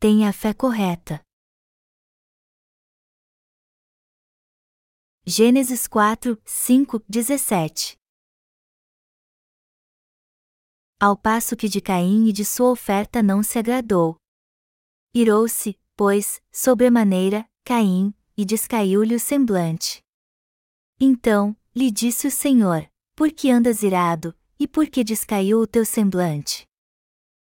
tenha a fé correta. Gênesis 4, 5, 17 Ao passo que de Caim e de sua oferta não se agradou. Irou-se, pois, sobremaneira, Caim, e descaiu-lhe o semblante. Então, lhe disse o Senhor: Por que andas irado, e por que descaiu o teu semblante?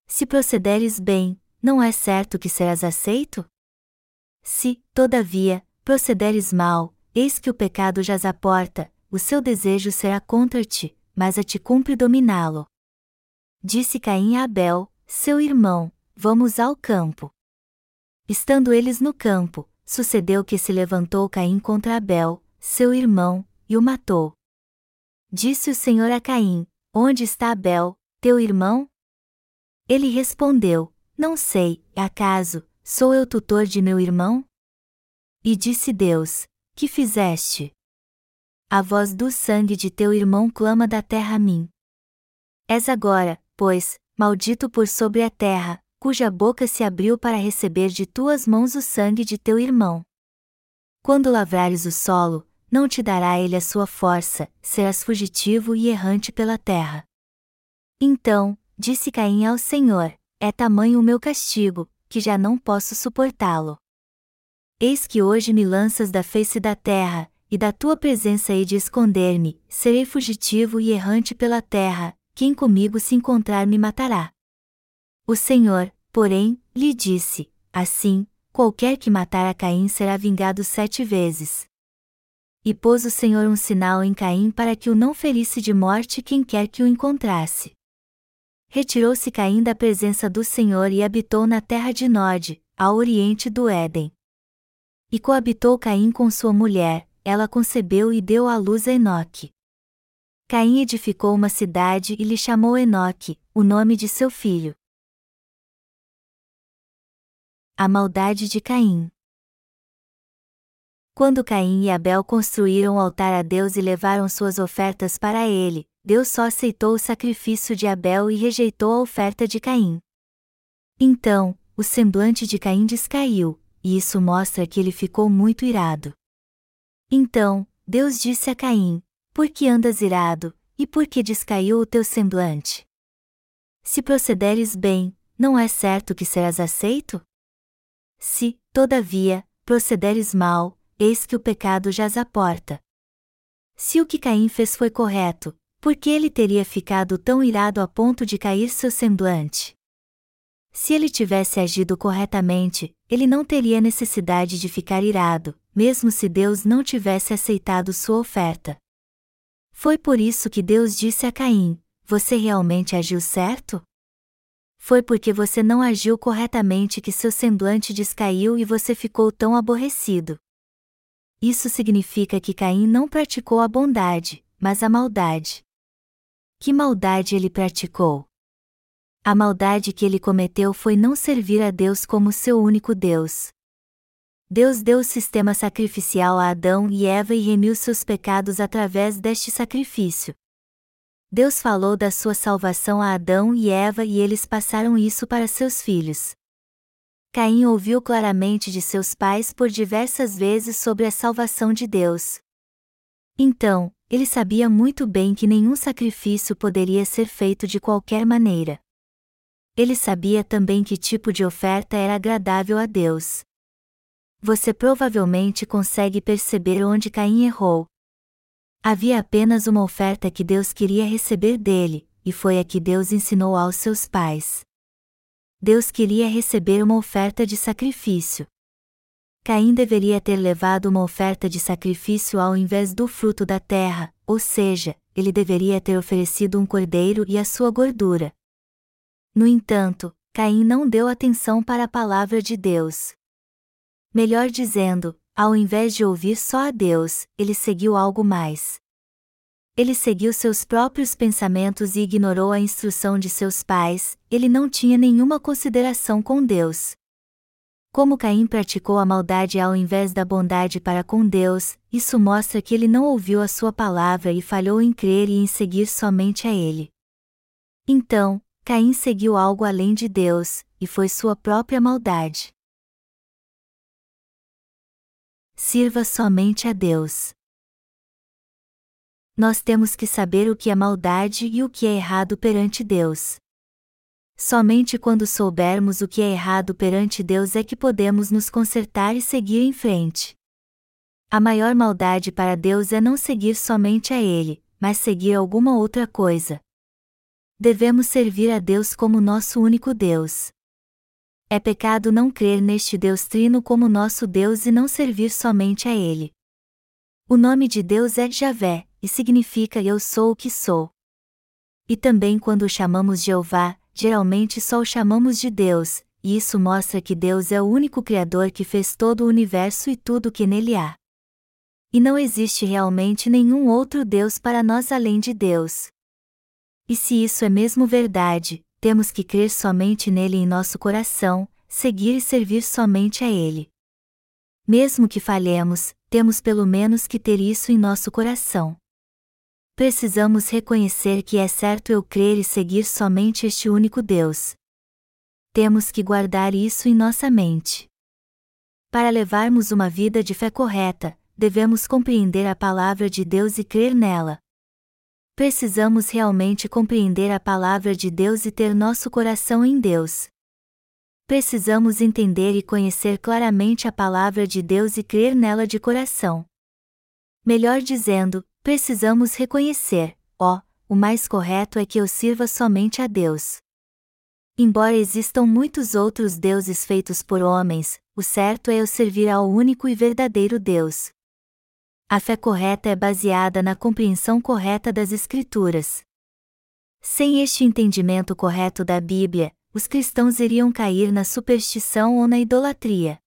Se procederes bem, não é certo que serás aceito? Se, todavia, procederes mal, eis que o pecado jaz à porta, o seu desejo será contra ti, mas a ti cumpre dominá-lo. Disse Caim a Abel, seu irmão: Vamos ao campo. Estando eles no campo, sucedeu que se levantou Caim contra Abel, seu irmão, e o matou. Disse o Senhor a Caim: Onde está Abel, teu irmão? Ele respondeu: Não sei, acaso, sou eu tutor de meu irmão? E disse Deus: Que fizeste? A voz do sangue de teu irmão clama da terra a mim. És agora, pois, maldito por sobre a terra, cuja boca se abriu para receber de tuas mãos o sangue de teu irmão. Quando lavrares o solo, não te dará ele a sua força, serás fugitivo e errante pela terra. Então, disse Caim ao Senhor: É tamanho o meu castigo, que já não posso suportá-lo. Eis que hoje me lanças da face da terra, e da tua presença hei de esconder-me, serei fugitivo e errante pela terra, quem comigo se encontrar me matará. O Senhor, porém, lhe disse: Assim, qualquer que matar a Caim será vingado sete vezes. E pôs o Senhor um sinal em Caim para que o não ferisse de morte quem quer que o encontrasse. Retirou-se Caim da presença do Senhor e habitou na terra de Nod, ao oriente do Éden. E coabitou Caim com sua mulher, ela concebeu e deu à luz a Enoque. Caim edificou uma cidade e lhe chamou Enoque, o nome de seu filho. A maldade de Caim. Quando Caim e Abel construíram o altar a Deus e levaram suas ofertas para ele, Deus só aceitou o sacrifício de Abel e rejeitou a oferta de Caim. Então, o semblante de Caim descaiu, e isso mostra que ele ficou muito irado. Então, Deus disse a Caim: por que andas irado, e por que descaiu o teu semblante? Se procederes bem, não é certo que serás aceito? Se, todavia, procederes mal, eis que o pecado jaz à porta. Se o que Caim fez foi correto, por que ele teria ficado tão irado a ponto de cair seu semblante? Se ele tivesse agido corretamente, ele não teria necessidade de ficar irado, mesmo se Deus não tivesse aceitado sua oferta. Foi por isso que Deus disse a Caim: Você realmente agiu certo? Foi porque você não agiu corretamente que seu semblante descaiu e você ficou tão aborrecido. Isso significa que Caim não praticou a bondade, mas a maldade. Que maldade ele praticou? A maldade que ele cometeu foi não servir a Deus como seu único Deus, Deus deu o sistema sacrificial a Adão e Eva e remiu seus pecados através deste sacrifício. Deus falou da sua salvação a Adão e Eva e eles passaram isso para seus filhos. Caim ouviu claramente de seus pais por diversas vezes sobre a salvação de Deus. Então, ele sabia muito bem que nenhum sacrifício poderia ser feito de qualquer maneira. Ele sabia também que tipo de oferta era agradável a Deus você provavelmente consegue perceber onde Caim errou. Havia apenas uma oferta que Deus queria receber dele, e foi a que Deus ensinou aos seus pais. Deus queria receber uma oferta de sacrifício. Caim deveria ter levado uma oferta de sacrifício ao invés do fruto da terra, ou seja, ele deveria ter oferecido um cordeiro e a sua gordura. No entanto, Caim não deu atenção para a palavra de Deus. Melhor dizendo, ao invés de ouvir só a Deus, ele seguiu algo mais. Ele seguiu seus próprios pensamentos e ignorou a instrução de seus pais, ele não tinha nenhuma consideração com Deus. Como Caim praticou a maldade ao invés da bondade para com Deus, isso mostra que ele não ouviu a sua palavra e falhou em crer e em seguir somente a ele. Então, Caim seguiu algo além de Deus, e foi sua própria maldade. Sirva somente a Deus. Nós temos que saber o que é maldade e o que é errado perante Deus. Somente quando soubermos o que é errado perante Deus é que podemos nos consertar e seguir em frente. A maior maldade para Deus é não seguir somente a Ele, mas seguir alguma outra coisa. Devemos servir a Deus como nosso único Deus. É pecado não crer neste Deus Trino como nosso Deus e não servir somente a Ele. O nome de Deus é Javé, e significa Eu sou o que sou. E também quando o chamamos Jeová, geralmente só o chamamos de Deus, e isso mostra que Deus é o único Criador que fez todo o universo e tudo o que nele há. E não existe realmente nenhum outro Deus para nós além de Deus. E se isso é mesmo verdade, temos que crer somente nele em nosso coração, seguir e servir somente a ele. Mesmo que falhemos, temos pelo menos que ter isso em nosso coração. Precisamos reconhecer que é certo eu crer e seguir somente este único Deus. Temos que guardar isso em nossa mente. Para levarmos uma vida de fé correta, devemos compreender a palavra de Deus e crer nela. Precisamos realmente compreender a palavra de Deus e ter nosso coração em Deus. Precisamos entender e conhecer claramente a palavra de Deus e crer nela de coração. Melhor dizendo, precisamos reconhecer, ó, o mais correto é que eu sirva somente a Deus. Embora existam muitos outros deuses feitos por homens, o certo é eu servir ao único e verdadeiro Deus. A fé correta é baseada na compreensão correta das Escrituras. Sem este entendimento correto da Bíblia, os cristãos iriam cair na superstição ou na idolatria.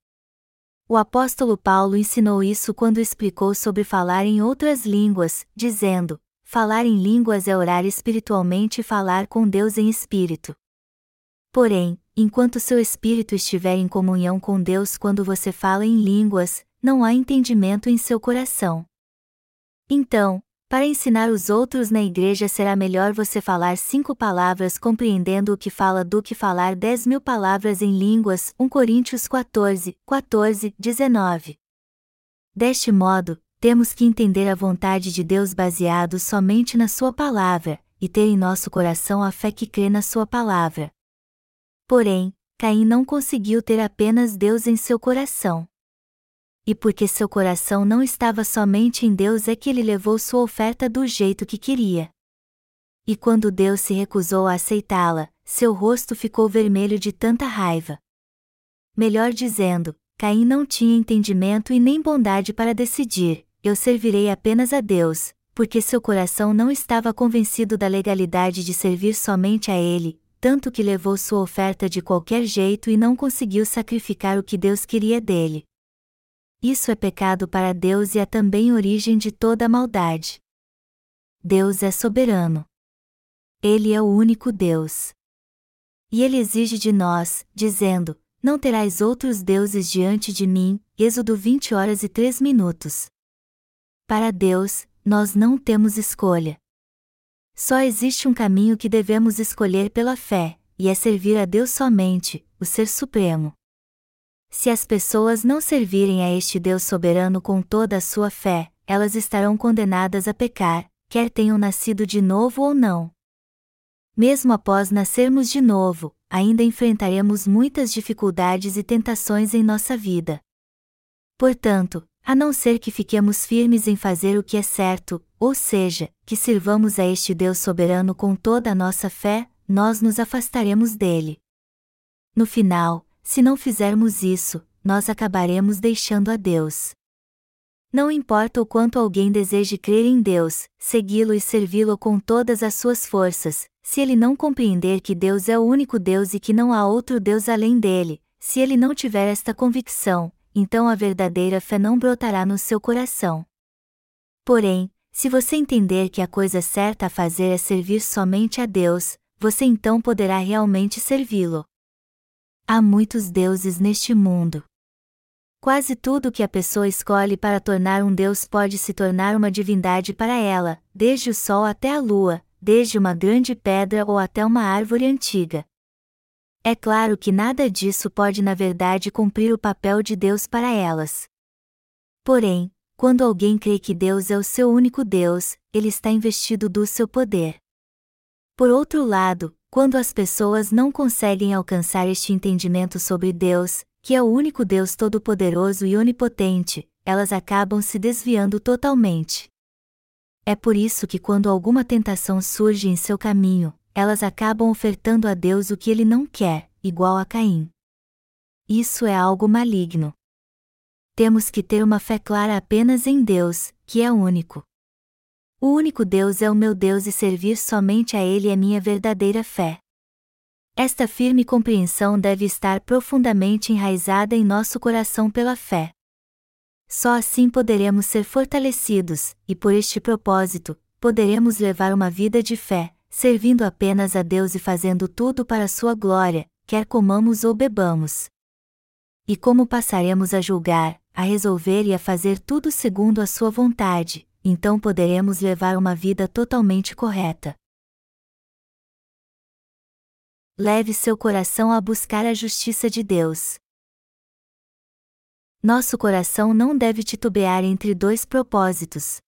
O apóstolo Paulo ensinou isso quando explicou sobre falar em outras línguas, dizendo: Falar em línguas é orar espiritualmente e falar com Deus em espírito. Porém, enquanto seu espírito estiver em comunhão com Deus quando você fala em línguas, não há entendimento em seu coração. Então, para ensinar os outros na igreja será melhor você falar cinco palavras compreendendo o que fala do que falar dez mil palavras em línguas. 1 Coríntios 14, 14, 19. Deste modo, temos que entender a vontade de Deus baseado somente na Sua palavra, e ter em nosso coração a fé que crê na Sua palavra. Porém, Caim não conseguiu ter apenas Deus em seu coração e porque seu coração não estava somente em Deus é que ele levou sua oferta do jeito que queria. E quando Deus se recusou a aceitá-la, seu rosto ficou vermelho de tanta raiva. Melhor dizendo, Caim não tinha entendimento e nem bondade para decidir: eu servirei apenas a Deus, porque seu coração não estava convencido da legalidade de servir somente a Ele, tanto que levou sua oferta de qualquer jeito e não conseguiu sacrificar o que Deus queria dele. Isso é pecado para Deus e é também origem de toda maldade. Deus é soberano. Ele é o único Deus. E ele exige de nós, dizendo: Não terás outros deuses diante de mim. Êxodo 20 horas e 3 minutos. Para Deus, nós não temos escolha. Só existe um caminho que devemos escolher pela fé, e é servir a Deus somente, o Ser Supremo. Se as pessoas não servirem a este Deus soberano com toda a sua fé, elas estarão condenadas a pecar, quer tenham nascido de novo ou não. Mesmo após nascermos de novo, ainda enfrentaremos muitas dificuldades e tentações em nossa vida. Portanto, a não ser que fiquemos firmes em fazer o que é certo, ou seja, que sirvamos a este Deus soberano com toda a nossa fé, nós nos afastaremos dele. No final, se não fizermos isso, nós acabaremos deixando a Deus. Não importa o quanto alguém deseje crer em Deus, segui-lo e servi-lo com todas as suas forças, se ele não compreender que Deus é o único Deus e que não há outro Deus além dele, se ele não tiver esta convicção, então a verdadeira fé não brotará no seu coração. Porém, se você entender que a coisa certa a fazer é servir somente a Deus, você então poderá realmente servi-lo. Há muitos deuses neste mundo. Quase tudo que a pessoa escolhe para tornar um deus pode se tornar uma divindade para ela, desde o sol até a lua, desde uma grande pedra ou até uma árvore antiga. É claro que nada disso pode na verdade cumprir o papel de Deus para elas. Porém, quando alguém crê que Deus é o seu único Deus, ele está investido do seu poder. Por outro lado, quando as pessoas não conseguem alcançar este entendimento sobre Deus, que é o único Deus todo-poderoso e onipotente, elas acabam se desviando totalmente. É por isso que quando alguma tentação surge em seu caminho, elas acabam ofertando a Deus o que ele não quer, igual a Caim. Isso é algo maligno. Temos que ter uma fé clara apenas em Deus, que é único. O único Deus é o meu Deus e servir somente a Ele é minha verdadeira fé. Esta firme compreensão deve estar profundamente enraizada em nosso coração pela fé. Só assim poderemos ser fortalecidos, e por este propósito, poderemos levar uma vida de fé, servindo apenas a Deus e fazendo tudo para Sua glória, quer comamos ou bebamos. E como passaremos a julgar, a resolver e a fazer tudo segundo a Sua vontade, então poderemos levar uma vida totalmente correta. Leve seu coração a buscar a justiça de Deus. Nosso coração não deve titubear entre dois propósitos,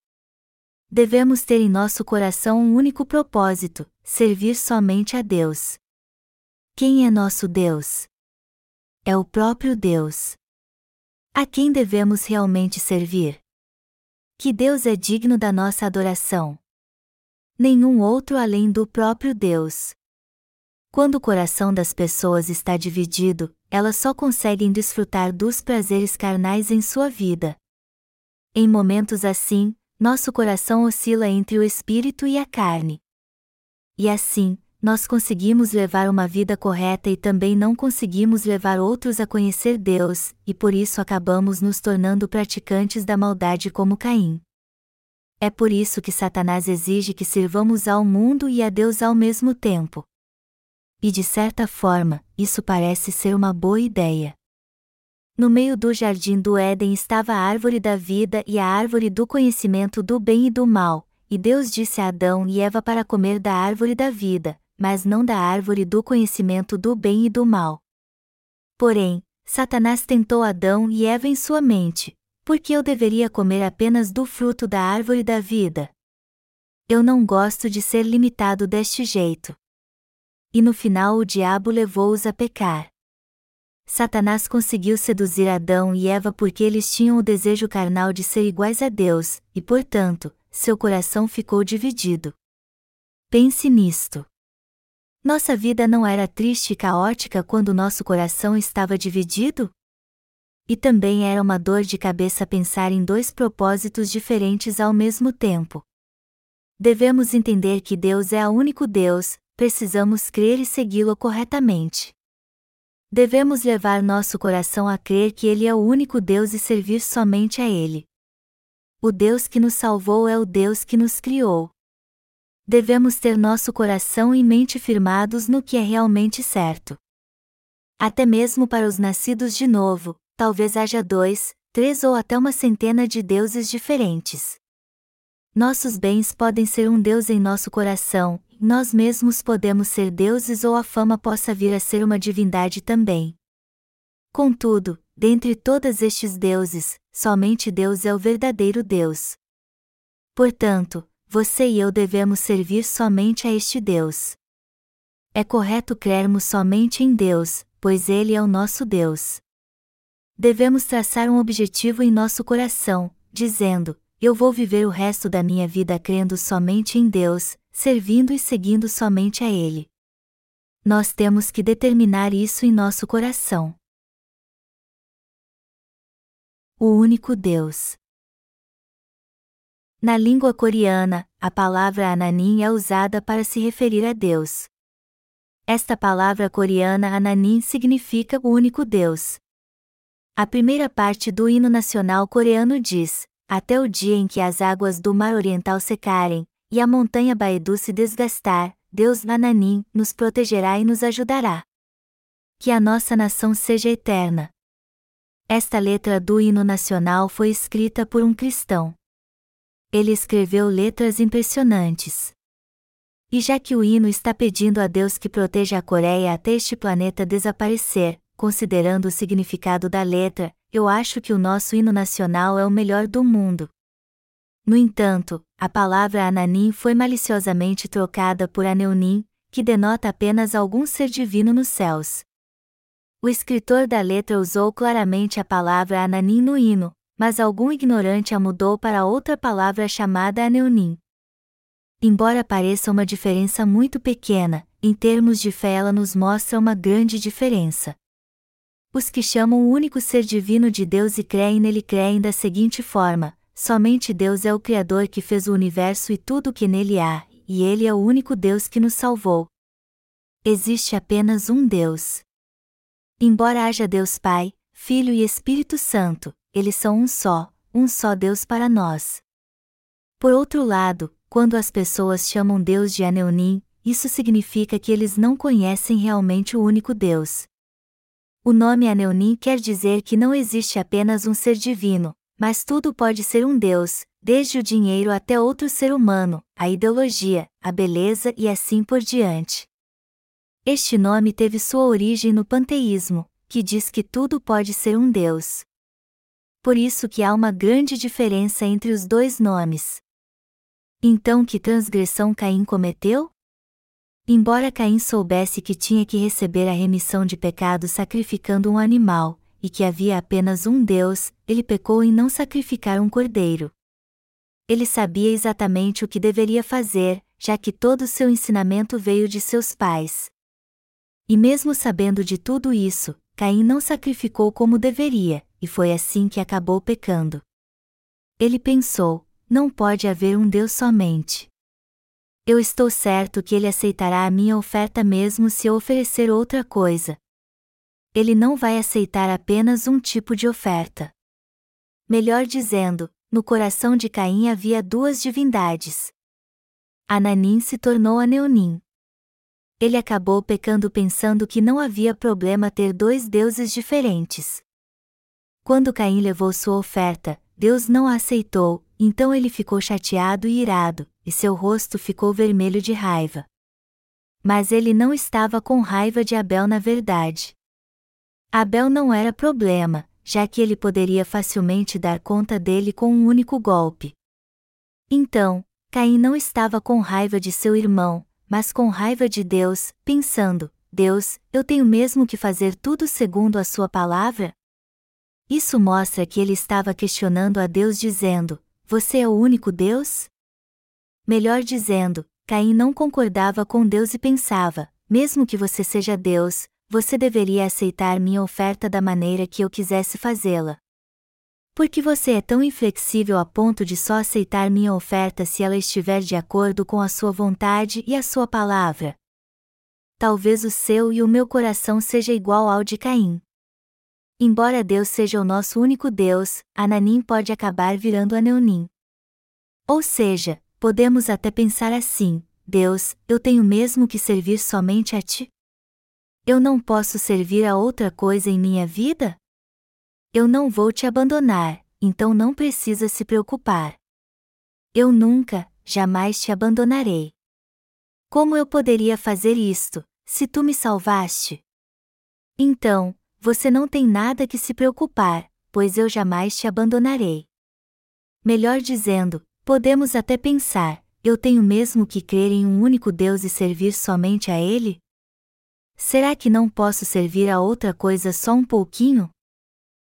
Devemos ter em nosso coração um único propósito: servir somente a Deus. Quem é nosso Deus? É o próprio Deus. A quem devemos realmente servir? Que Deus é digno da nossa adoração. Nenhum outro além do próprio Deus. Quando o coração das pessoas está dividido, elas só conseguem desfrutar dos prazeres carnais em sua vida. Em momentos assim, nosso coração oscila entre o espírito e a carne. E assim, nós conseguimos levar uma vida correta e também não conseguimos levar outros a conhecer Deus, e por isso acabamos nos tornando praticantes da maldade como Caim. É por isso que Satanás exige que sirvamos ao mundo e a Deus ao mesmo tempo. E de certa forma, isso parece ser uma boa ideia. No meio do jardim do Éden estava a árvore da vida e a árvore do conhecimento do bem e do mal, e Deus disse a Adão e Eva para comer da árvore da vida, mas não da árvore do conhecimento do bem e do mal. Porém, Satanás tentou Adão e Eva em sua mente: por que eu deveria comer apenas do fruto da árvore da vida? Eu não gosto de ser limitado deste jeito. E no final o diabo levou-os a pecar. Satanás conseguiu seduzir Adão e Eva porque eles tinham o desejo carnal de ser iguais a Deus, e portanto, seu coração ficou dividido. Pense nisto. Nossa vida não era triste e caótica quando nosso coração estava dividido? E também era uma dor de cabeça pensar em dois propósitos diferentes ao mesmo tempo. Devemos entender que Deus é o único Deus, precisamos crer e segui-lo corretamente. Devemos levar nosso coração a crer que Ele é o único Deus e servir somente a Ele. O Deus que nos salvou é o Deus que nos criou. Devemos ter nosso coração e mente firmados no que é realmente certo. Até mesmo para os nascidos de novo, talvez haja dois, três ou até uma centena de deuses diferentes. Nossos bens podem ser um Deus em nosso coração, nós mesmos podemos ser deuses ou a fama possa vir a ser uma divindade também. Contudo, dentre todos estes deuses, somente Deus é o verdadeiro Deus. Portanto, você e eu devemos servir somente a este Deus. É correto crermos somente em Deus, pois Ele é o nosso Deus. Devemos traçar um objetivo em nosso coração, dizendo: Eu vou viver o resto da minha vida crendo somente em Deus, servindo e seguindo somente a Ele. Nós temos que determinar isso em nosso coração. O único Deus. Na língua coreana, a palavra Ananin é usada para se referir a Deus. Esta palavra coreana Ananin significa o único Deus. A primeira parte do hino nacional coreano diz: Até o dia em que as águas do mar oriental secarem, e a montanha Baedu se desgastar, Deus Nananim nos protegerá e nos ajudará. Que a nossa nação seja eterna. Esta letra do hino nacional foi escrita por um cristão. Ele escreveu letras impressionantes. E já que o hino está pedindo a Deus que proteja a Coreia até este planeta desaparecer, considerando o significado da letra, eu acho que o nosso hino nacional é o melhor do mundo. No entanto, a palavra Ananim foi maliciosamente trocada por Aneunim, que denota apenas algum ser divino nos céus. O escritor da letra usou claramente a palavra Ananim no hino, mas algum ignorante a mudou para outra palavra chamada Aneunim. Embora pareça uma diferença muito pequena, em termos de fé ela nos mostra uma grande diferença. Os que chamam o único ser divino de Deus e creem nele creem da seguinte forma: somente Deus é o Criador que fez o universo e tudo o que nele há, e ele é o único Deus que nos salvou. Existe apenas um Deus. Embora haja Deus Pai, Filho e Espírito Santo, eles são um só, um só Deus para nós. Por outro lado, quando as pessoas chamam Deus de Aneunim, isso significa que eles não conhecem realmente o único Deus. O nome Aneunim quer dizer que não existe apenas um ser divino, mas tudo pode ser um Deus, desde o dinheiro até outro ser humano, a ideologia, a beleza e assim por diante. Este nome teve sua origem no panteísmo, que diz que tudo pode ser um Deus. Por isso que há uma grande diferença entre os dois nomes. Então que transgressão Caim cometeu? Embora Caim soubesse que tinha que receber a remissão de pecados sacrificando um animal, e que havia apenas um Deus, ele pecou em não sacrificar um cordeiro. Ele sabia exatamente o que deveria fazer, já que todo o seu ensinamento veio de seus pais. E mesmo sabendo de tudo isso, Caim não sacrificou como deveria, e foi assim que acabou pecando. Ele pensou: não pode haver um Deus somente. Eu estou certo que ele aceitará a minha oferta mesmo se eu oferecer outra coisa. Ele não vai aceitar apenas um tipo de oferta. Melhor dizendo, no coração de Caim havia duas divindades. Ananim se tornou Aneunim. Ele acabou pecando pensando que não havia problema ter dois deuses diferentes. Quando Caim levou sua oferta, Deus não a aceitou, então ele ficou chateado e irado, e seu rosto ficou vermelho de raiva. Mas ele não estava com raiva de Abel na verdade. Abel não era problema, já que ele poderia facilmente dar conta dele com um único golpe. Então, Caim não estava com raiva de seu irmão, mas com raiva de Deus, pensando: Deus, eu tenho mesmo que fazer tudo segundo a sua palavra? Isso mostra que ele estava questionando a Deus dizendo: você é o único Deus? Melhor dizendo, Caim não concordava com Deus e pensava: mesmo que você seja Deus, você deveria aceitar minha oferta da maneira que eu quisesse fazê-la. Por que você é tão inflexível a ponto de só aceitar minha oferta se ela estiver de acordo com a sua vontade e a sua palavra? Talvez o seu e o meu coração seja igual ao de Caim. Embora Deus seja o nosso único Deus, Ananim pode acabar virando Aneunim. Ou seja, podemos até pensar assim: Deus, eu tenho mesmo que servir somente a Ti? Eu não posso servir a outra coisa em minha vida? Eu não vou te abandonar, então não precisa se preocupar. Eu nunca, jamais te abandonarei. Como eu poderia fazer isto, se tu me salvaste? Então, você não tem nada que se preocupar, pois eu jamais te abandonarei. Melhor dizendo, podemos até pensar: eu tenho mesmo que crer em um único Deus e servir somente a Ele? Será que não posso servir a outra coisa só um pouquinho?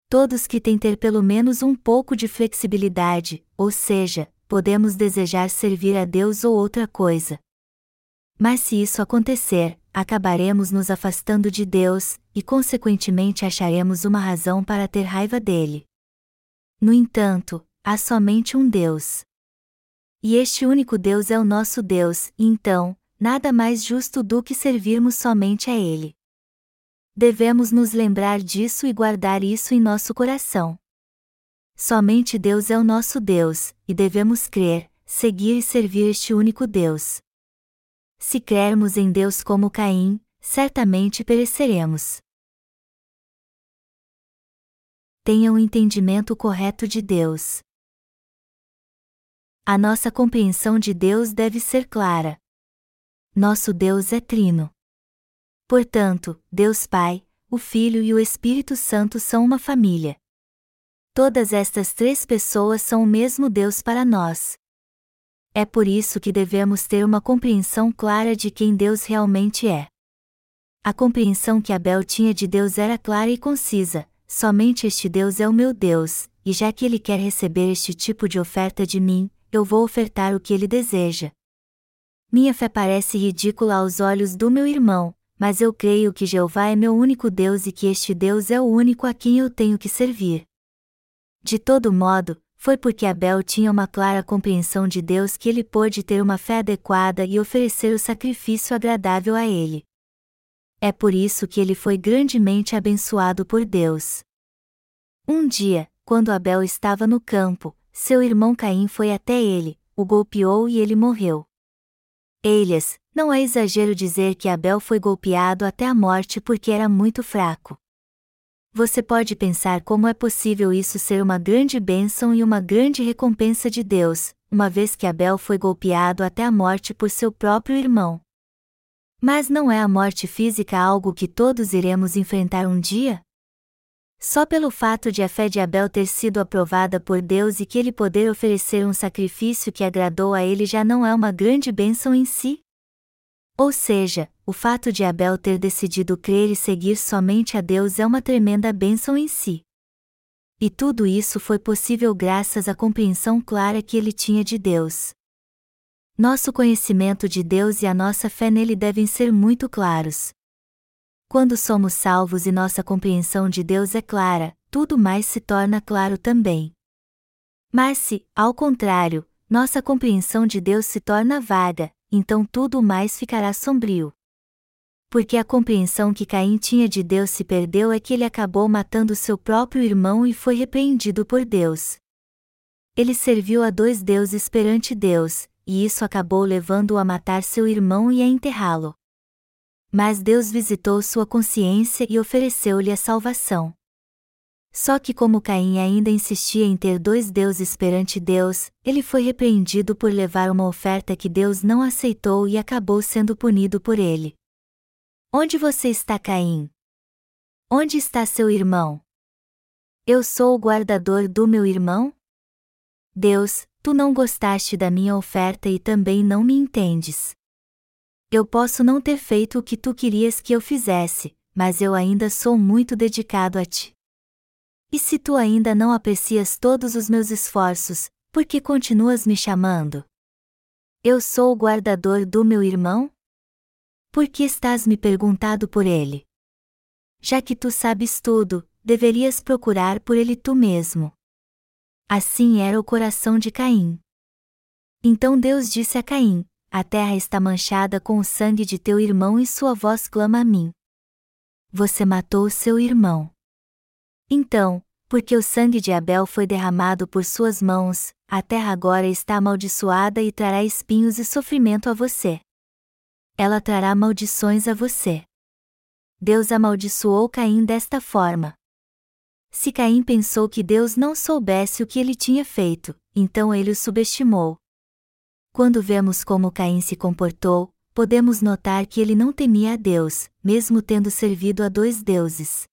Todos que têm ter pelo menos um pouco de flexibilidade, ou seja, podemos desejar servir a Deus ou outra coisa. Mas se isso acontecer, acabaremos nos afastando de Deus, e consequentemente acharemos uma razão para ter raiva dele. No entanto, há somente um Deus. E este único Deus é o nosso Deus, e então, nada mais justo do que servirmos somente a Ele. Devemos nos lembrar disso e guardar isso em nosso coração. Somente Deus é o nosso Deus, e devemos crer, seguir e servir este único Deus. Se crermos em Deus como Caim, certamente pereceremos. Tenha um entendimento correto de Deus. A nossa compreensão de Deus deve ser clara. Nosso Deus é trino. Portanto, Deus Pai, o Filho e o Espírito Santo são uma família. Todas estas três pessoas são o mesmo Deus para nós. É por isso que devemos ter uma compreensão clara de quem Deus realmente é. A compreensão que Abel tinha de Deus era clara e concisa: somente este Deus é o meu Deus, e já que ele quer receber este tipo de oferta de mim, eu vou ofertar o que ele deseja. Minha fé parece ridícula aos olhos do meu irmão, mas eu creio que Jeová é meu único Deus e que este Deus é o único a quem eu tenho que servir. De todo modo, foi porque Abel tinha uma clara compreensão de Deus que ele pôde ter uma fé adequada e oferecer o sacrifício agradável a ele. É por isso que ele foi grandemente abençoado por Deus. Um dia, quando Abel estava no campo, seu irmão Caim foi até ele, o golpeou e ele morreu. Elias, não é exagero dizer que Abel foi golpeado até a morte porque era muito fraco. Você pode pensar como é possível isso ser uma grande bênção e uma grande recompensa de Deus, uma vez que Abel foi golpeado até a morte por seu próprio irmão. Mas não é a morte física algo que todos iremos enfrentar um dia? Só pelo fato de a fé de Abel ter sido aprovada por Deus e que ele poder oferecer um sacrifício que agradou a ele já não é uma grande bênção em si? Ou seja, o fato de Abel ter decidido crer e seguir somente a Deus é uma tremenda bênção em si. E tudo isso foi possível graças à compreensão clara que ele tinha de Deus. Nosso conhecimento de Deus e a nossa fé nele devem ser muito claros. Quando somos salvos e nossa compreensão de Deus é clara, tudo mais se torna claro também. Mas se, ao contrário, nossa compreensão de Deus se torna vaga, então tudo mais ficará sombrio. Porque a compreensão que Caim tinha de Deus se perdeu é que ele acabou matando seu próprio irmão e foi repreendido por Deus. Ele serviu a dois deuses perante Deus, e isso acabou levando-o a matar seu irmão e a enterrá-lo. Mas Deus visitou sua consciência e ofereceu-lhe a salvação. Só que, como Caim ainda insistia em ter dois deuses perante Deus, ele foi repreendido por levar uma oferta que Deus não aceitou e acabou sendo punido por ele. Onde você está, Caim? Onde está seu irmão? Eu sou o guardador do meu irmão? Deus, tu não gostaste da minha oferta e também não me entendes. Eu posso não ter feito o que tu querias que eu fizesse, mas eu ainda sou muito dedicado a ti. E se tu ainda não aprecias todos os meus esforços, por que continuas me chamando? Eu sou o guardador do meu irmão? Por que estás me perguntado por ele? Já que tu sabes tudo, deverias procurar por ele tu mesmo. Assim era o coração de Caim. Então Deus disse a Caim: A terra está manchada com o sangue de teu irmão e sua voz clama a mim. Você matou seu irmão. Então, porque o sangue de Abel foi derramado por suas mãos, a terra agora está amaldiçoada e trará espinhos e sofrimento a você. Ela trará maldições a você. Deus amaldiçoou Caim desta forma. Se Caim pensou que Deus não soubesse o que ele tinha feito, então ele o subestimou. Quando vemos como Caim se comportou, podemos notar que ele não temia a Deus, mesmo tendo servido a dois deuses.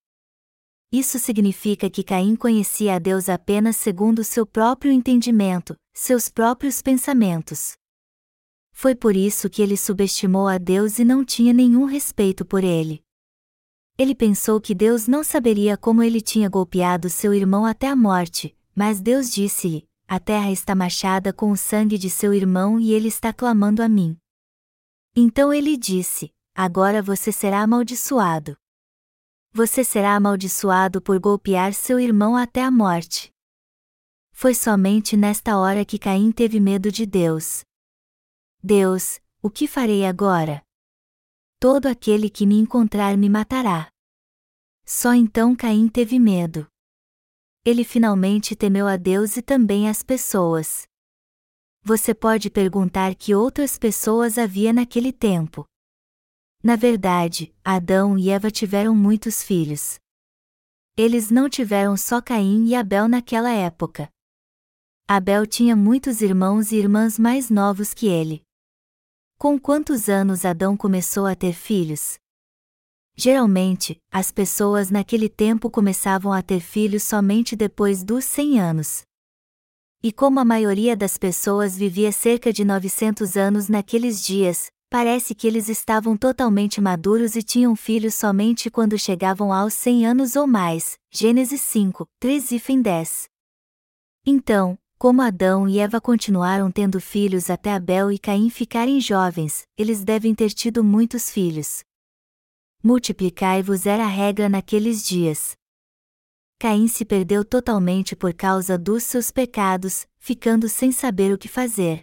Isso significa que Caim conhecia a Deus apenas segundo seu próprio entendimento, seus próprios pensamentos. Foi por isso que ele subestimou a Deus e não tinha nenhum respeito por ele. Ele pensou que Deus não saberia como ele tinha golpeado seu irmão até a morte, mas Deus disse-lhe: A terra está machada com o sangue de seu irmão e ele está clamando a mim. Então ele disse: Agora você será amaldiçoado. Você será amaldiçoado por golpear seu irmão até a morte. Foi somente nesta hora que Caim teve medo de Deus. Deus, o que farei agora? todo aquele que me encontrar me matará. Só então Caim teve medo. Ele finalmente temeu a Deus e também as pessoas. Você pode perguntar que outras pessoas havia naquele tempo. Na verdade, Adão e Eva tiveram muitos filhos. Eles não tiveram só Caim e Abel naquela época. Abel tinha muitos irmãos e irmãs mais novos que ele. Com quantos anos Adão começou a ter filhos? Geralmente, as pessoas naquele tempo começavam a ter filhos somente depois dos 100 anos. E como a maioria das pessoas vivia cerca de 900 anos naqueles dias, parece que eles estavam totalmente maduros e tinham filhos somente quando chegavam aos 100 anos ou mais. Gênesis 5, 3 e fim 10. Então, como Adão e Eva continuaram tendo filhos até Abel e Caim ficarem jovens, eles devem ter tido muitos filhos. Multiplicai-vos era a regra naqueles dias. Caim se perdeu totalmente por causa dos seus pecados, ficando sem saber o que fazer.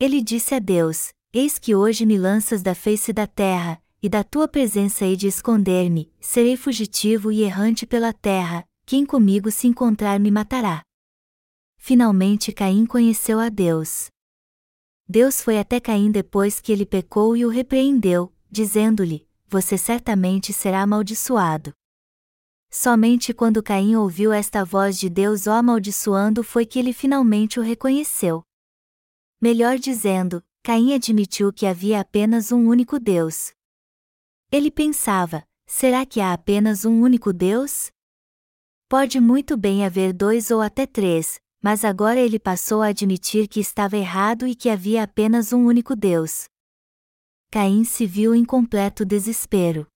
Ele disse a Deus: Eis que hoje me lanças da face da terra, e da tua presença hei de esconder-me, serei fugitivo e errante pela terra, quem comigo se encontrar me matará. Finalmente Caim conheceu a Deus. Deus foi até Caim depois que ele pecou e o repreendeu, dizendo-lhe: Você certamente será amaldiçoado. Somente quando Caim ouviu esta voz de Deus o amaldiçoando foi que ele finalmente o reconheceu. Melhor dizendo, Caim admitiu que havia apenas um único Deus. Ele pensava: será que há apenas um único Deus? Pode muito bem haver dois ou até três, mas agora ele passou a admitir que estava errado e que havia apenas um único Deus. Caim se viu em completo desespero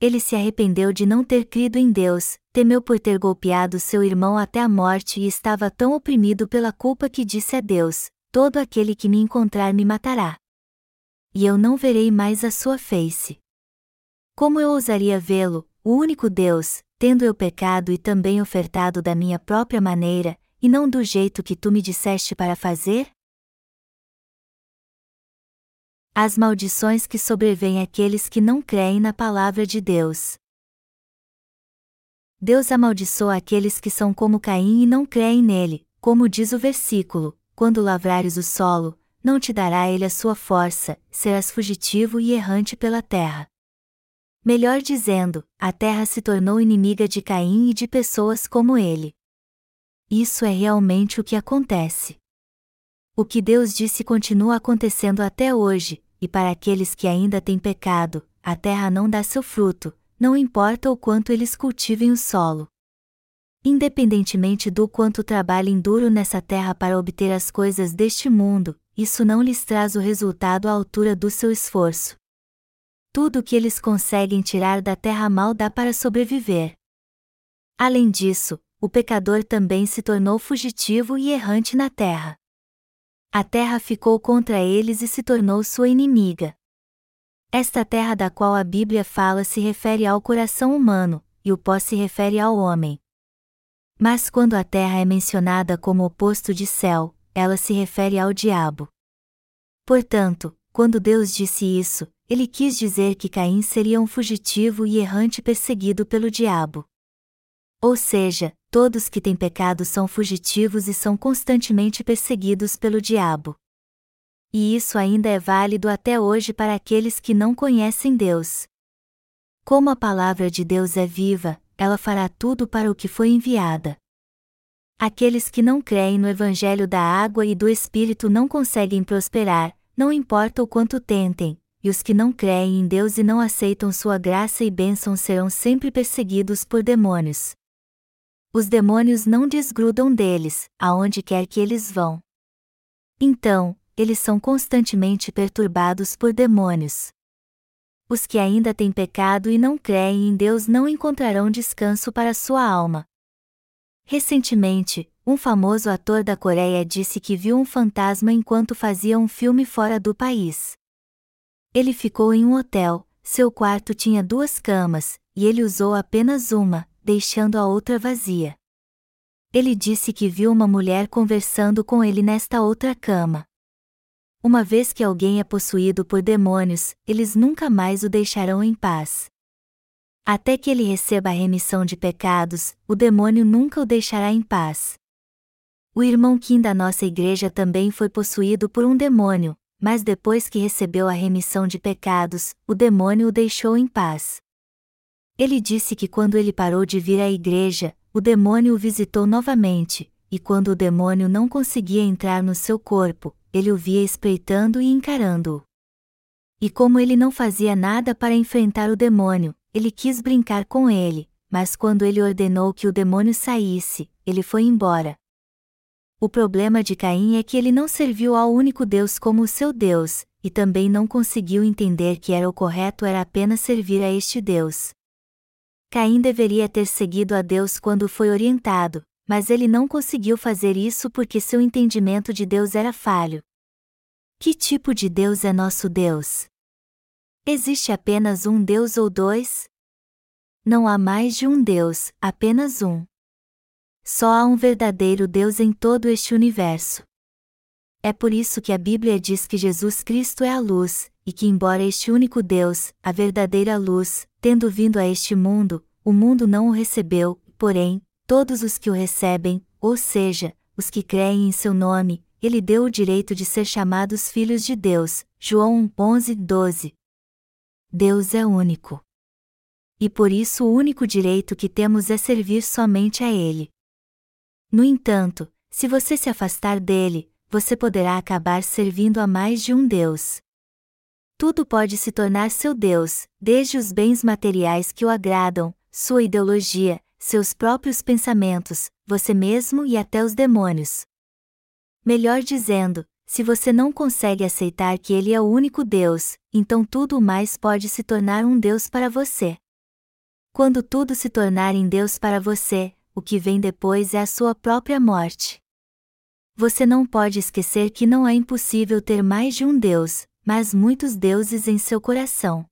ele se arrependeu de não ter crido em Deus, temeu por ter golpeado seu irmão até a morte e estava tão oprimido pela culpa que disse a Deus: Todo aquele que me encontrar me matará. E eu não verei mais a sua face. Como eu ousaria vê-lo, o único Deus, tendo eu pecado e também ofertado da minha própria maneira, e não do jeito que tu me disseste para fazer? As maldições que sobrevêm àqueles que não creem na palavra de Deus. Deus amaldiçoa aqueles que são como Caim e não creem nele, como diz o versículo: quando lavrares o solo, não te dará ele a sua força, serás fugitivo e errante pela terra. Melhor dizendo, a terra se tornou inimiga de Caim e de pessoas como ele. Isso é realmente o que acontece. O que Deus disse continua acontecendo até hoje, e para aqueles que ainda têm pecado, a terra não dá seu fruto, não importa o quanto eles cultivem o solo. Independentemente do quanto trabalhem duro nessa terra para obter as coisas deste mundo, isso não lhes traz o resultado à altura do seu esforço. Tudo o que eles conseguem tirar da terra mal dá para sobreviver. Além disso, o pecador também se tornou fugitivo e errante na terra. A terra ficou contra eles e se tornou sua inimiga. Esta terra da qual a Bíblia fala se refere ao coração humano, e o pó se refere ao homem. Mas quando a terra é mencionada como oposto de céu, ela se refere ao diabo. Portanto, quando Deus disse isso, ele quis dizer que Caim seria um fugitivo e errante perseguido pelo diabo. Ou seja, todos que têm pecado são fugitivos e são constantemente perseguidos pelo diabo. E isso ainda é válido até hoje para aqueles que não conhecem Deus. Como a palavra de Deus é viva, ela fará tudo para o que foi enviada. Aqueles que não creem no Evangelho da água e do Espírito não conseguem prosperar, não importa o quanto tentem, e os que não creem em Deus e não aceitam sua graça e bênção serão sempre perseguidos por demônios. Os demônios não desgrudam deles, aonde quer que eles vão. Então, eles são constantemente perturbados por demônios. Os que ainda têm pecado e não creem em Deus não encontrarão descanso para sua alma. Recentemente, um famoso ator da Coreia disse que viu um fantasma enquanto fazia um filme fora do país. Ele ficou em um hotel, seu quarto tinha duas camas, e ele usou apenas uma, deixando a outra vazia. Ele disse que viu uma mulher conversando com ele nesta outra cama. Uma vez que alguém é possuído por demônios, eles nunca mais o deixarão em paz. Até que ele receba a remissão de pecados, o demônio nunca o deixará em paz. O irmão Kim da nossa igreja também foi possuído por um demônio, mas depois que recebeu a remissão de pecados, o demônio o deixou em paz. Ele disse que quando ele parou de vir à igreja, o demônio o visitou novamente, e quando o demônio não conseguia entrar no seu corpo, ele o via espreitando e encarando-o. E como ele não fazia nada para enfrentar o demônio, ele quis brincar com ele, mas quando ele ordenou que o demônio saísse, ele foi embora. O problema de Caim é que ele não serviu ao único Deus como o seu Deus, e também não conseguiu entender que era o correto era apenas servir a este Deus. Caim deveria ter seguido a Deus quando foi orientado, mas ele não conseguiu fazer isso porque seu entendimento de Deus era falho. Que tipo de Deus é nosso Deus? Existe apenas um Deus ou dois? Não há mais de um Deus, apenas um. Só há um verdadeiro Deus em todo este universo. É por isso que a Bíblia diz que Jesus Cristo é a luz, e que, embora este único Deus, a verdadeira luz, tendo vindo a este mundo, o mundo não o recebeu, porém, todos os que o recebem, ou seja, os que creem em seu nome, ele deu o direito de ser chamados filhos de Deus. João 11, 12. Deus é único. E por isso o único direito que temos é servir somente a Ele. No entanto, se você se afastar dele, você poderá acabar servindo a mais de um Deus. Tudo pode se tornar seu Deus, desde os bens materiais que o agradam, sua ideologia, seus próprios pensamentos, você mesmo e até os demônios. Melhor dizendo, se você não consegue aceitar que Ele é o único Deus, então tudo mais pode se tornar um Deus para você. Quando tudo se tornar em Deus para você, o que vem depois é a sua própria morte. Você não pode esquecer que não é impossível ter mais de um Deus, mas muitos deuses em seu coração.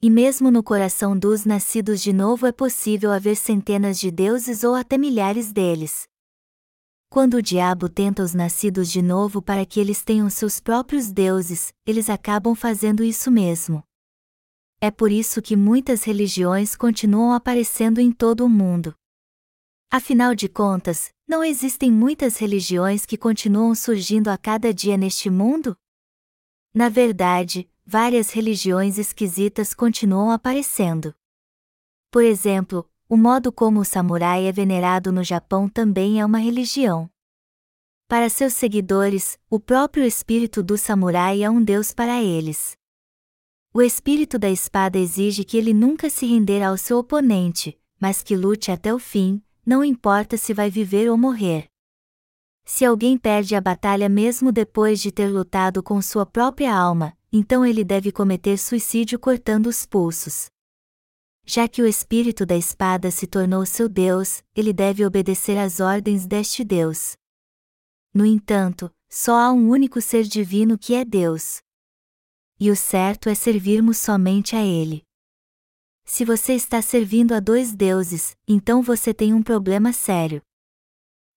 E mesmo no coração dos nascidos de novo é possível haver centenas de deuses ou até milhares deles. Quando o diabo tenta os nascidos de novo para que eles tenham seus próprios deuses, eles acabam fazendo isso mesmo. É por isso que muitas religiões continuam aparecendo em todo o mundo. Afinal de contas, não existem muitas religiões que continuam surgindo a cada dia neste mundo? Na verdade, várias religiões esquisitas continuam aparecendo. Por exemplo, o modo como o samurai é venerado no Japão também é uma religião. Para seus seguidores, o próprio espírito do samurai é um deus para eles. O espírito da espada exige que ele nunca se render ao seu oponente, mas que lute até o fim, não importa se vai viver ou morrer. Se alguém perde a batalha mesmo depois de ter lutado com sua própria alma, então ele deve cometer suicídio cortando os pulsos. Já que o espírito da espada se tornou seu Deus, ele deve obedecer às ordens deste Deus. No entanto, só há um único ser divino que é Deus. E o certo é servirmos somente a Ele. Se você está servindo a dois deuses, então você tem um problema sério.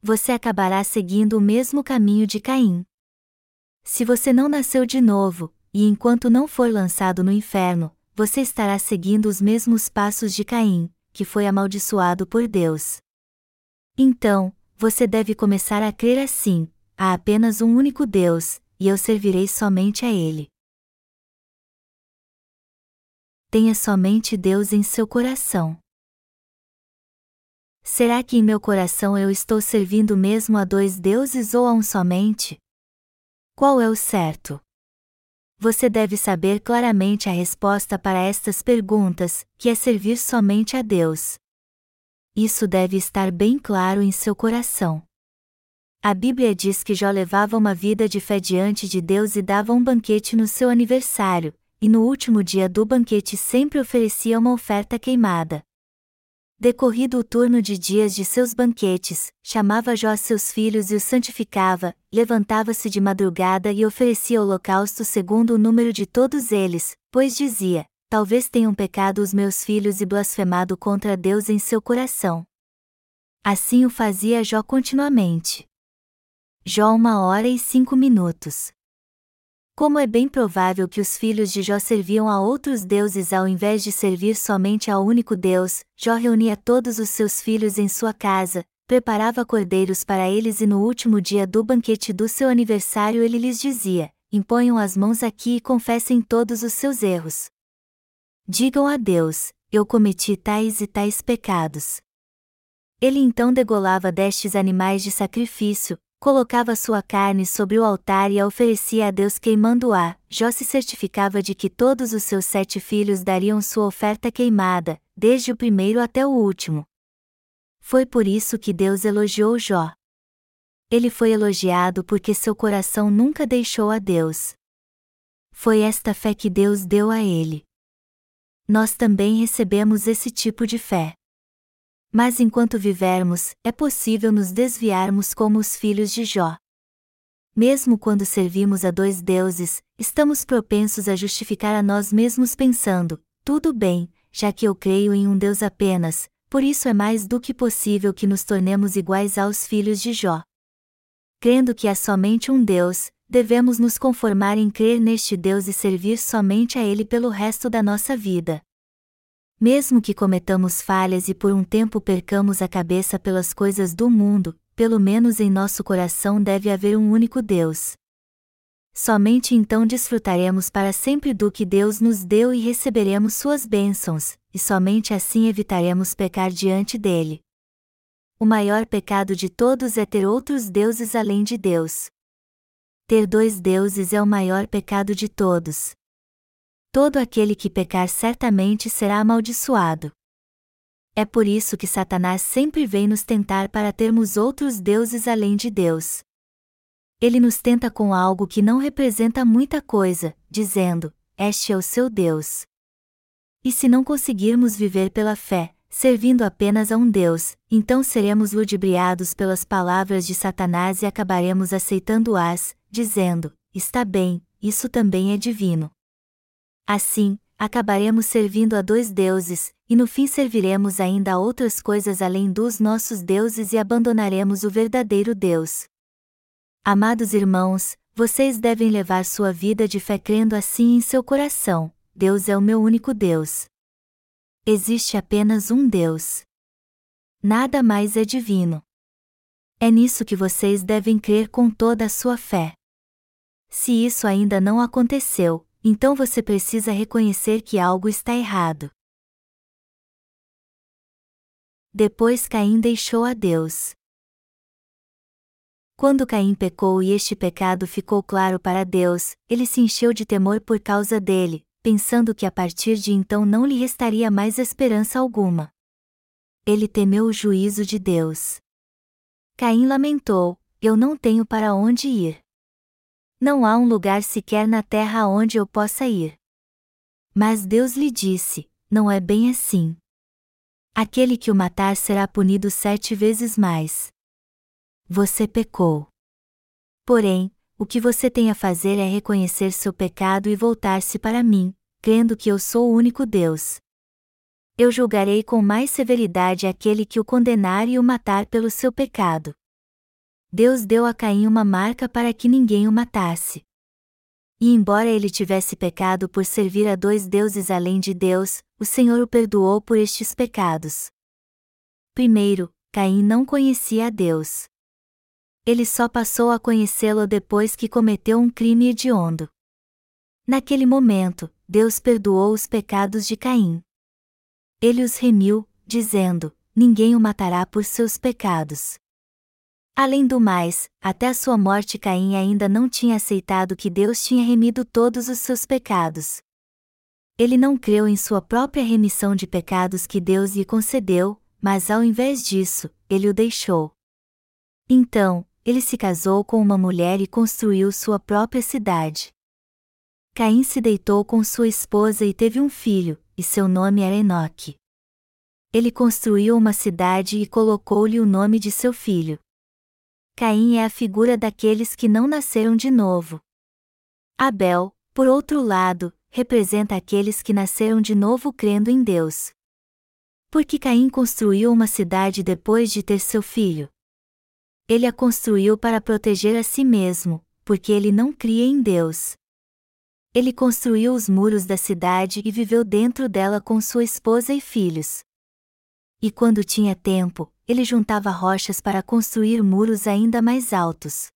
Você acabará seguindo o mesmo caminho de Caim. Se você não nasceu de novo, e enquanto não for lançado no inferno, você estará seguindo os mesmos passos de Caim, que foi amaldiçoado por Deus. Então, você deve começar a crer assim: há apenas um único Deus, e eu servirei somente a Ele. Tenha somente Deus em seu coração. Será que em meu coração eu estou servindo mesmo a dois deuses ou a um somente? Qual é o certo? você deve saber claramente a resposta para estas perguntas, que é servir somente a Deus. Isso deve estar bem claro em seu coração. A Bíblia diz que Jó levava uma vida de fé diante de Deus e dava um banquete no seu aniversário, e no último dia do banquete sempre oferecia uma oferta queimada. Decorrido o turno de dias de seus banquetes, chamava Jó seus filhos e os santificava, levantava-se de madrugada e oferecia holocausto segundo o número de todos eles, pois dizia: Talvez tenham pecado os meus filhos e blasfemado contra Deus em seu coração. Assim o fazia Jó continuamente. Jó uma hora e cinco minutos. Como é bem provável que os filhos de Jó serviam a outros deuses ao invés de servir somente ao único Deus, Jó reunia todos os seus filhos em sua casa, preparava cordeiros para eles e no último dia do banquete do seu aniversário ele lhes dizia: Imponham as mãos aqui e confessem todos os seus erros. Digam a Deus: Eu cometi tais e tais pecados. Ele então degolava destes animais de sacrifício, colocava sua carne sobre o altar e a oferecia a Deus queimando-a. Jó se certificava de que todos os seus sete filhos dariam sua oferta queimada, desde o primeiro até o último. Foi por isso que Deus elogiou Jó. Ele foi elogiado porque seu coração nunca deixou a Deus. Foi esta fé que Deus deu a ele. Nós também recebemos esse tipo de fé. Mas enquanto vivermos, é possível nos desviarmos como os filhos de Jó. Mesmo quando servimos a dois deuses, estamos propensos a justificar a nós mesmos pensando: tudo bem, já que eu creio em um Deus apenas, por isso é mais do que possível que nos tornemos iguais aos filhos de Jó. Crendo que há somente um Deus, devemos nos conformar em crer neste Deus e servir somente a Ele pelo resto da nossa vida. Mesmo que cometamos falhas e por um tempo percamos a cabeça pelas coisas do mundo, pelo menos em nosso coração deve haver um único Deus. Somente então desfrutaremos para sempre do que Deus nos deu e receberemos suas bênçãos, e somente assim evitaremos pecar diante dele. O maior pecado de todos é ter outros deuses além de Deus. Ter dois deuses é o maior pecado de todos todo aquele que pecar certamente será amaldiçoado. É por isso que Satanás sempre vem nos tentar para termos outros deuses além de Deus. Ele nos tenta com algo que não representa muita coisa, dizendo: Este é o seu Deus. E se não conseguirmos viver pela fé, servindo apenas a um Deus, então seremos ludibriados pelas palavras de Satanás e acabaremos aceitando-as, dizendo: Está bem, isso também é divino. Assim, acabaremos servindo a dois deuses, e no fim serviremos ainda a outras coisas além dos nossos deuses e abandonaremos o verdadeiro Deus. Amados irmãos, vocês devem levar sua vida de fé crendo assim em seu coração: Deus é o meu único Deus. Existe apenas um Deus. Nada mais é divino. É nisso que vocês devem crer com toda a sua fé. Se isso ainda não aconteceu, então você precisa reconhecer que algo está errado. Depois Caim deixou a Deus. Quando Caim pecou e este pecado ficou claro para Deus, ele se encheu de temor por causa dele, pensando que a partir de então não lhe restaria mais esperança alguma. Ele temeu o juízo de Deus. Caim lamentou: Eu não tenho para onde ir. Não há um lugar sequer na terra aonde eu possa ir. Mas Deus lhe disse: Não é bem assim. Aquele que o matar será punido sete vezes mais. Você pecou. Porém, o que você tem a fazer é reconhecer seu pecado e voltar-se para mim, crendo que eu sou o único Deus. Eu julgarei com mais severidade aquele que o condenar e o matar pelo seu pecado. Deus deu a Caim uma marca para que ninguém o matasse. E embora ele tivesse pecado por servir a dois deuses além de Deus, o Senhor o perdoou por estes pecados. Primeiro, Caim não conhecia a Deus. Ele só passou a conhecê-lo depois que cometeu um crime hediondo. Naquele momento, Deus perdoou os pecados de Caim. Ele os remiu, dizendo: Ninguém o matará por seus pecados. Além do mais, até sua morte Caim ainda não tinha aceitado que Deus tinha remido todos os seus pecados. Ele não creu em sua própria remissão de pecados que Deus lhe concedeu, mas ao invés disso, ele o deixou. Então, ele se casou com uma mulher e construiu sua própria cidade. Caim se deitou com sua esposa e teve um filho, e seu nome era Enoque. Ele construiu uma cidade e colocou-lhe o nome de seu filho. Caim é a figura daqueles que não nasceram de novo. Abel, por outro lado, representa aqueles que nasceram de novo crendo em Deus. Porque Caim construiu uma cidade depois de ter seu filho. Ele a construiu para proteger a si mesmo, porque ele não cria em Deus. Ele construiu os muros da cidade e viveu dentro dela com sua esposa e filhos. E quando tinha tempo, ele juntava rochas para construir muros ainda mais altos.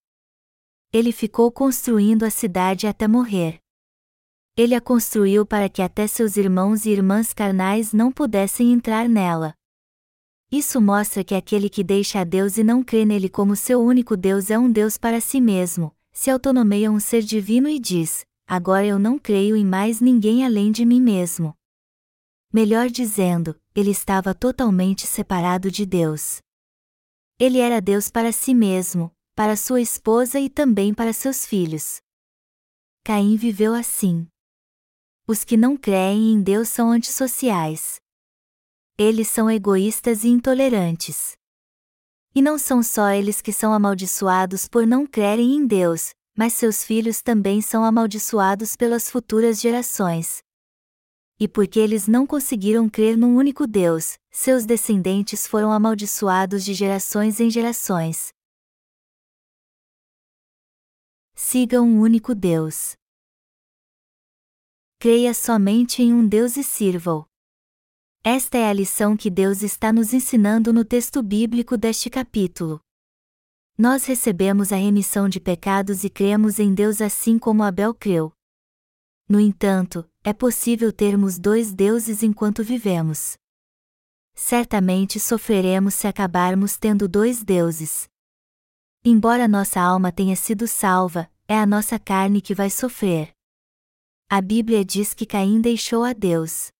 Ele ficou construindo a cidade até morrer. Ele a construiu para que até seus irmãos e irmãs carnais não pudessem entrar nela. Isso mostra que aquele que deixa a Deus e não crê nele como seu único Deus é um Deus para si mesmo, se autonomeia um ser divino e diz: Agora eu não creio em mais ninguém além de mim mesmo. Melhor dizendo, ele estava totalmente separado de Deus. Ele era Deus para si mesmo, para sua esposa e também para seus filhos. Caim viveu assim. Os que não creem em Deus são antissociais. Eles são egoístas e intolerantes. E não são só eles que são amaldiçoados por não crerem em Deus, mas seus filhos também são amaldiçoados pelas futuras gerações. E porque eles não conseguiram crer num único Deus, seus descendentes foram amaldiçoados de gerações em gerações. Siga um único Deus. Creia somente em um Deus e sirva-o. Esta é a lição que Deus está nos ensinando no texto bíblico deste capítulo. Nós recebemos a remissão de pecados e cremos em Deus assim como Abel creu. No entanto, é possível termos dois deuses enquanto vivemos. Certamente sofreremos se acabarmos tendo dois deuses. Embora nossa alma tenha sido salva, é a nossa carne que vai sofrer. A Bíblia diz que Caim deixou a Deus.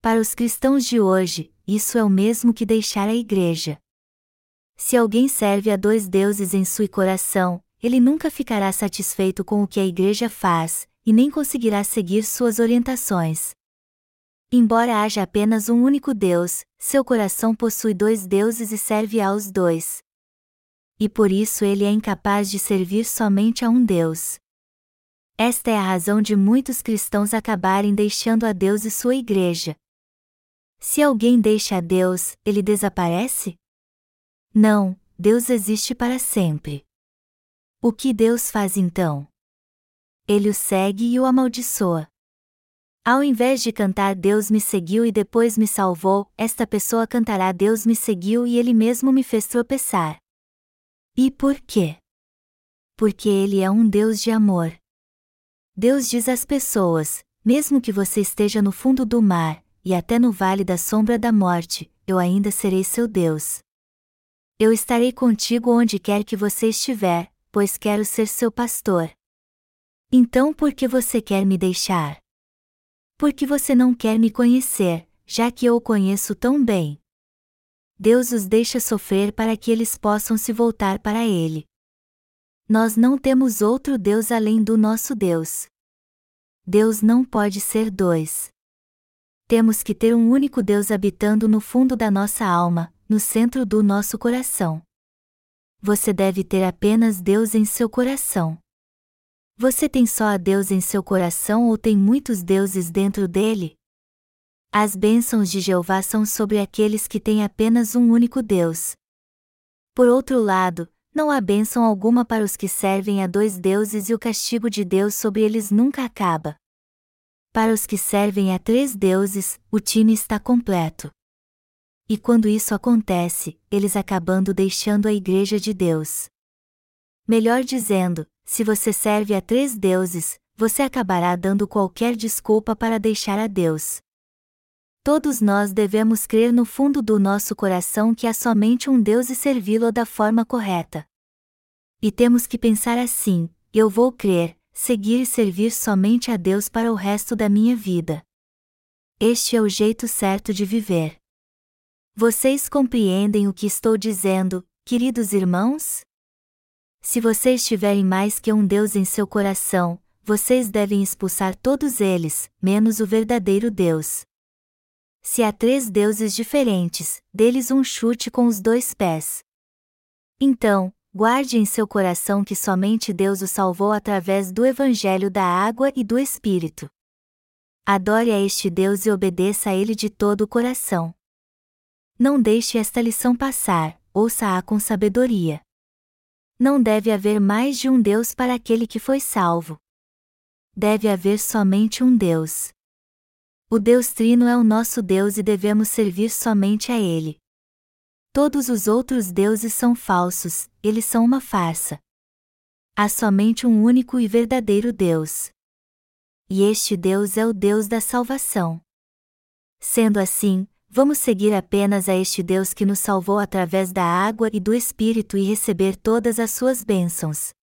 Para os cristãos de hoje, isso é o mesmo que deixar a igreja. Se alguém serve a dois deuses em seu coração, ele nunca ficará satisfeito com o que a igreja faz, e nem conseguirá seguir suas orientações. Embora haja apenas um único Deus, seu coração possui dois deuses e serve aos dois. E por isso ele é incapaz de servir somente a um Deus. Esta é a razão de muitos cristãos acabarem deixando a Deus e sua igreja. Se alguém deixa a Deus, ele desaparece? Não, Deus existe para sempre. O que Deus faz então? Ele o segue e o amaldiçoa. Ao invés de cantar Deus me seguiu e depois me salvou, esta pessoa cantará Deus me seguiu e ele mesmo me fez tropeçar. E por quê? Porque ele é um Deus de amor. Deus diz às pessoas: mesmo que você esteja no fundo do mar, e até no vale da sombra da morte, eu ainda serei seu Deus. Eu estarei contigo onde quer que você estiver, pois quero ser seu pastor. Então por que você quer me deixar? Porque você não quer me conhecer, já que eu o conheço tão bem. Deus os deixa sofrer para que eles possam se voltar para Ele. Nós não temos outro Deus além do nosso Deus. Deus não pode ser dois temos que ter um único Deus habitando no fundo da nossa alma, no centro do nosso coração. Você deve ter apenas Deus em seu coração. Você tem só a Deus em seu coração ou tem muitos deuses dentro dele? As bênçãos de Jeová são sobre aqueles que têm apenas um único Deus. Por outro lado, não há bênção alguma para os que servem a dois deuses e o castigo de Deus sobre eles nunca acaba. Para os que servem a três deuses, o time está completo. E quando isso acontece, eles acabando deixando a Igreja de Deus. Melhor dizendo, se você serve a três deuses, você acabará dando qualquer desculpa para deixar a Deus. Todos nós devemos crer no fundo do nosso coração que há somente um Deus e servi-lo da forma correta. E temos que pensar assim: eu vou crer, seguir e servir somente a Deus para o resto da minha vida. Este é o jeito certo de viver. Vocês compreendem o que estou dizendo, queridos irmãos? Se vocês tiverem mais que um Deus em seu coração, vocês devem expulsar todos eles, menos o verdadeiro Deus. Se há três deuses diferentes, deles um chute com os dois pés. Então, guarde em seu coração que somente Deus o salvou através do Evangelho da água e do Espírito. Adore a este Deus e obedeça a Ele de todo o coração. Não deixe esta lição passar, ouça-a com sabedoria. Não deve haver mais de um Deus para aquele que foi salvo. Deve haver somente um Deus. O Deus Trino é o nosso Deus e devemos servir somente a Ele. Todos os outros deuses são falsos, eles são uma farsa. Há somente um único e verdadeiro Deus. E este Deus é o Deus da salvação. Sendo assim, Vamos seguir apenas a este Deus que nos salvou através da água e do Espírito e receber todas as suas bênçãos.